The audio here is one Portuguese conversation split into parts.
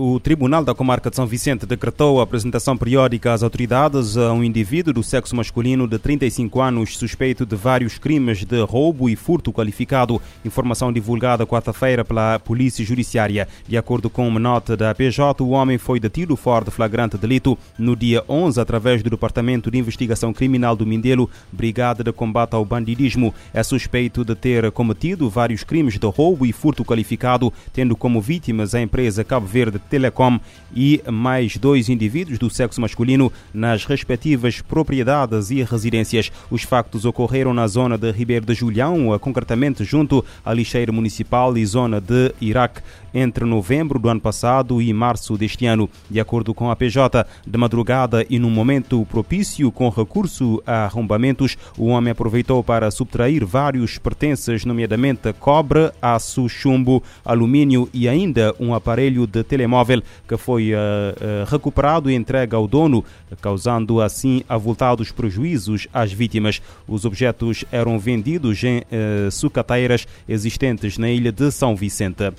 o Tribunal da Comarca de São Vicente decretou a apresentação periódica às autoridades a um indivíduo do sexo masculino de 35 anos suspeito de vários crimes de roubo e furto qualificado. Informação divulgada quarta-feira pela Polícia Judiciária. De acordo com uma nota da PJ, o homem foi detido fora de flagrante delito no dia 11 através do Departamento de Investigação Criminal do Mindelo, Brigada de Combate ao Bandidismo. É suspeito de ter cometido vários crimes de roubo e furto qualificado, tendo como vítimas a empresa Cabo Verde Telecom e mais dois indivíduos do sexo masculino nas respectivas propriedades e residências. Os factos ocorreram na zona de Ribeiro de Julião, concretamente junto à lixeira municipal e zona de Iraque, entre novembro do ano passado e março deste ano. De acordo com a PJ, de madrugada e num momento propício com recurso a arrombamentos, o homem aproveitou para subtrair vários pertences, nomeadamente cobre, aço, chumbo, alumínio e ainda um aparelho de telemóvel que foi uh, uh, recuperado e entregue ao dono, causando assim avultados prejuízos às vítimas. Os objetos eram vendidos em uh, sucateiras existentes na ilha de São Vicente.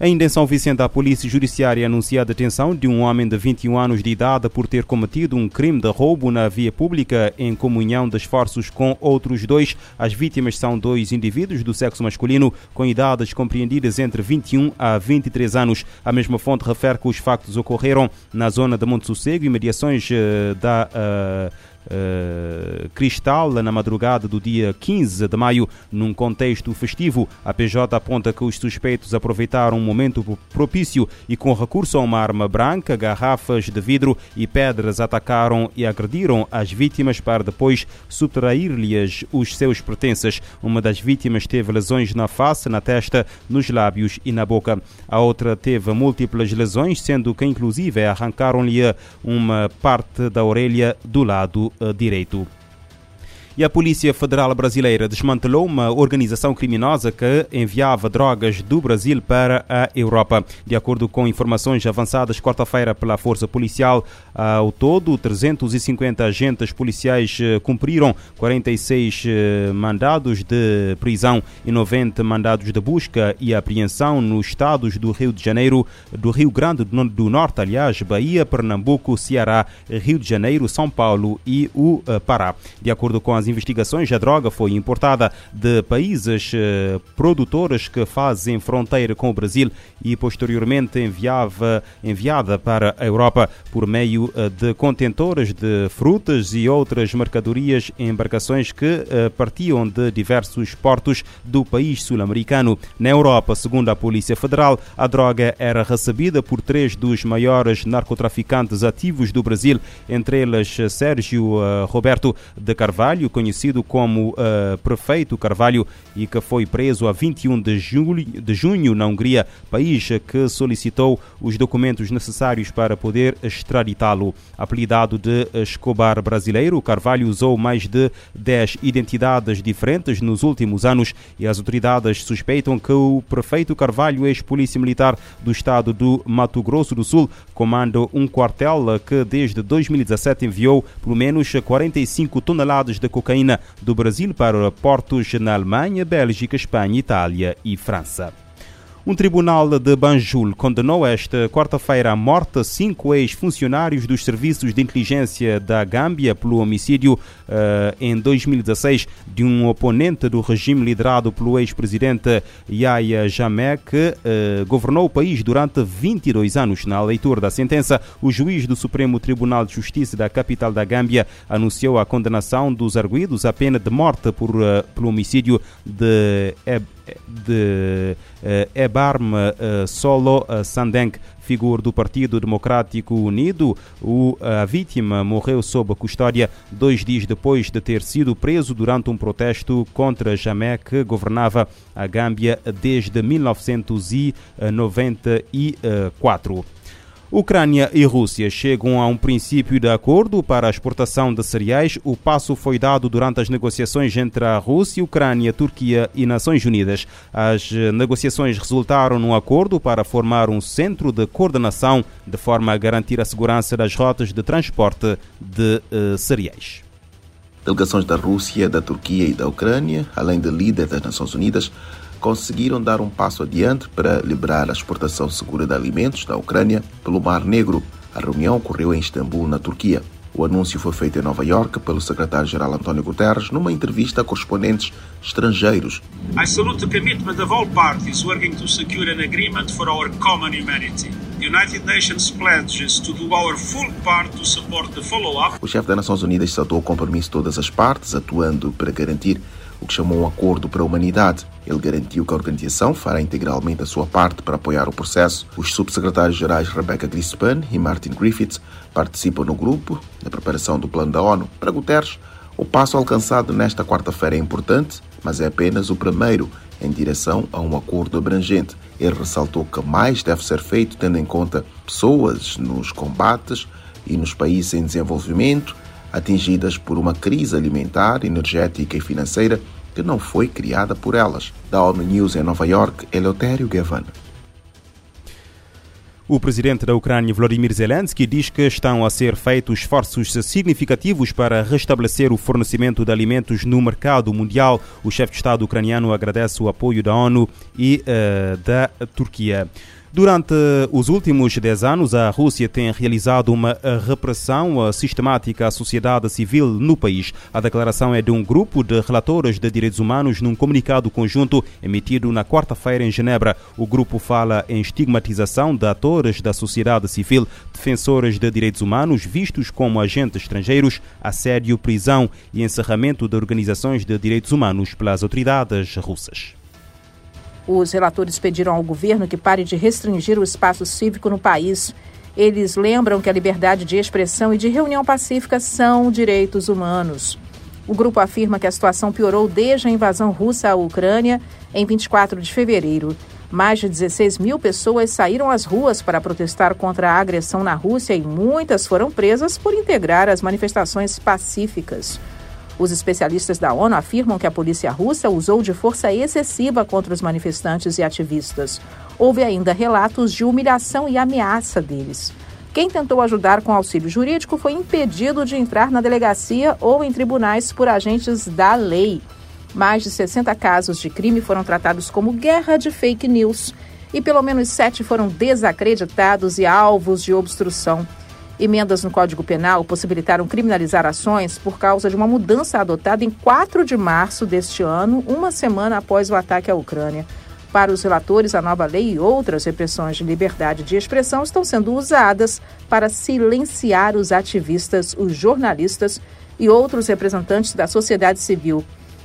Ainda em São Vicente, a Polícia Judiciária anuncia a detenção de um homem de 21 anos de idade por ter cometido um crime de roubo na via pública em comunhão de esforços com outros dois. As vítimas são dois indivíduos do sexo masculino com idades compreendidas entre 21 a 23 anos. A mesma fonte refere que os factos ocorreram na zona de Monte Sossego e mediações uh, da. Uh, Uh, Cristal na madrugada do dia 15 de maio, num contexto festivo. A PJ aponta que os suspeitos aproveitaram um momento propício e, com recurso a uma arma branca, garrafas de vidro e pedras, atacaram e agrediram as vítimas para depois subtrair-lhes os seus pertences. Uma das vítimas teve lesões na face, na testa, nos lábios e na boca. A outra teve múltiplas lesões, sendo que, inclusive, arrancaram-lhe uma parte da orelha do lado direito. E a Polícia Federal Brasileira desmantelou uma organização criminosa que enviava drogas do Brasil para a Europa. De acordo com informações avançadas quarta-feira pela Força Policial, ao todo 350 agentes policiais cumpriram 46 mandados de prisão e 90 mandados de busca e apreensão nos estados do Rio de Janeiro, do Rio Grande do Norte, aliás, Bahia, Pernambuco, Ceará, Rio de Janeiro, São Paulo e o Pará. De acordo com as investigações, a droga foi importada de países eh, produtores que fazem fronteira com o Brasil e posteriormente enviava, enviada para a Europa por meio eh, de contentores de frutas e outras mercadorias em embarcações que eh, partiam de diversos portos do país sul-americano. Na Europa, segundo a Polícia Federal, a droga era recebida por três dos maiores narcotraficantes ativos do Brasil, entre eles Sérgio Roberto de Carvalho, conhecido como uh, Prefeito Carvalho, e que foi preso a 21 de, julho, de junho na Hungria, país que solicitou os documentos necessários para poder extraditá-lo. Apelidado de Escobar brasileiro, Carvalho usou mais de 10 identidades diferentes nos últimos anos e as autoridades suspeitam que o prefeito Carvalho, ex-polícia militar do estado do Mato Grosso do Sul, comanda um quartel que desde 2017 enviou pelo menos 45 toneladas de cocaína cocaína do Brasil para portos na Alemanha, Bélgica, Espanha, Itália e França. Um tribunal de Banjul condenou esta quarta-feira à morte cinco ex-funcionários dos serviços de inteligência da Gâmbia pelo homicídio uh, em 2016 de um oponente do regime liderado pelo ex-presidente Yahya Jammeh, que uh, governou o país durante 22 anos. Na leitura da sentença, o juiz do Supremo Tribunal de Justiça da capital da Gâmbia anunciou a condenação dos arguídos à pena de morte por, uh, pelo homicídio de de uh, Ebarm uh, Solo uh, Sandeng, figura do Partido Democrático Unido. O, a vítima morreu sob custódia dois dias depois de ter sido preso durante um protesto contra Jamé, que governava a Gâmbia desde 1994. Ucrânia e Rússia chegam a um princípio de acordo para a exportação de cereais. O passo foi dado durante as negociações entre a Rússia, Ucrânia, Turquia e Nações Unidas. As negociações resultaram num acordo para formar um centro de coordenação de forma a garantir a segurança das rotas de transporte de uh, cereais. Delegações da Rússia, da Turquia e da Ucrânia, além de líderes das Nações Unidas, conseguiram dar um passo adiante para liberar a exportação segura de alimentos da Ucrânia pelo Mar Negro. A reunião ocorreu em Istambul, na Turquia. O anúncio foi feito em Nova York pelo secretário-geral António Guterres numa entrevista a correspondentes estrangeiros. I salute the commitment of all parties working to secure an agreement for our common humanity. The United Nations pledges to do our full part to support the follow-up. O chefe das Nações Unidas saudou o compromisso de todas as partes, atuando para garantir o que chamou um acordo para a humanidade. Ele garantiu que a organização fará integralmente a sua parte para apoiar o processo. Os subsecretários-gerais Rebecca Grispan e Martin Griffiths participam no grupo na preparação do plano da ONU. Para Guterres, o passo alcançado nesta quarta-feira é importante, mas é apenas o primeiro em direção a um acordo abrangente. Ele ressaltou que mais deve ser feito tendo em conta pessoas nos combates e nos países em desenvolvimento atingidas por uma crise alimentar, energética e financeira que não foi criada por elas. Da ONU News em Nova York, Eleutério Gavan. O presidente da Ucrânia, Volodymyr Zelensky, diz que estão a ser feitos esforços significativos para restabelecer o fornecimento de alimentos no mercado mundial. O chefe de Estado ucraniano agradece o apoio da ONU e uh, da Turquia. Durante os últimos 10 anos, a Rússia tem realizado uma repressão sistemática à sociedade civil no país. A declaração é de um grupo de relatores de direitos humanos num comunicado conjunto emitido na quarta-feira em Genebra. O grupo fala em estigmatização de atores da sociedade civil, defensores de direitos humanos vistos como agentes estrangeiros, assédio, prisão e encerramento de organizações de direitos humanos pelas autoridades russas. Os relatores pediram ao governo que pare de restringir o espaço cívico no país. Eles lembram que a liberdade de expressão e de reunião pacífica são direitos humanos. O grupo afirma que a situação piorou desde a invasão russa à Ucrânia em 24 de fevereiro. Mais de 16 mil pessoas saíram às ruas para protestar contra a agressão na Rússia e muitas foram presas por integrar as manifestações pacíficas. Os especialistas da ONU afirmam que a polícia russa usou de força excessiva contra os manifestantes e ativistas. Houve ainda relatos de humilhação e ameaça deles. Quem tentou ajudar com auxílio jurídico foi impedido de entrar na delegacia ou em tribunais por agentes da lei. Mais de 60 casos de crime foram tratados como guerra de fake news e pelo menos sete foram desacreditados e alvos de obstrução. Emendas no Código Penal possibilitaram criminalizar ações por causa de uma mudança adotada em 4 de março deste ano, uma semana após o ataque à Ucrânia. Para os relatores, a nova lei e outras repressões de liberdade de expressão estão sendo usadas para silenciar os ativistas, os jornalistas e outros representantes da sociedade civil.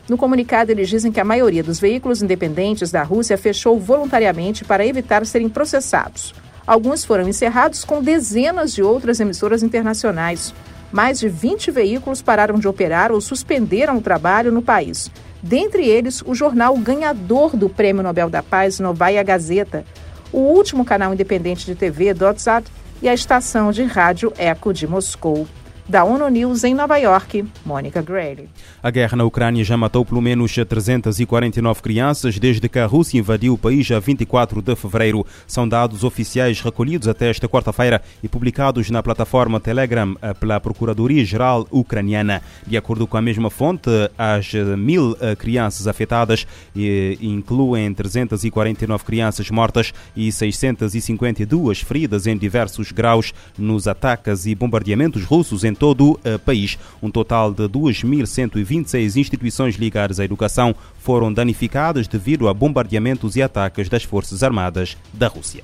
No comunicado, eles dizem que a maioria dos veículos independentes da Rússia fechou voluntariamente para evitar serem processados. Alguns foram encerrados com dezenas de outras emissoras internacionais. Mais de 20 veículos pararam de operar ou suspenderam o trabalho no país. Dentre eles, o jornal ganhador do Prêmio Nobel da Paz, Novaya Gazeta, o último canal independente de TV, Dotsat, e a estação de rádio Eco de Moscou. Da ONU News em Nova York, Mônica Grayle. A guerra na Ucrânia já matou pelo menos 349 crianças desde que a Rússia invadiu o país a 24 de fevereiro. São dados oficiais recolhidos até esta quarta-feira e publicados na plataforma Telegram eh, pela Procuradoria-Geral Ucraniana. De acordo com a mesma fonte, as mil eh, crianças afetadas incluem 349 crianças mortas e 652 feridas em diversos graus nos ataques e bombardeamentos russos em todo o país. Um total de 2.126 instituições ligadas à educação foram danificadas devido a bombardeamentos e ataques das Forças Armadas da Rússia.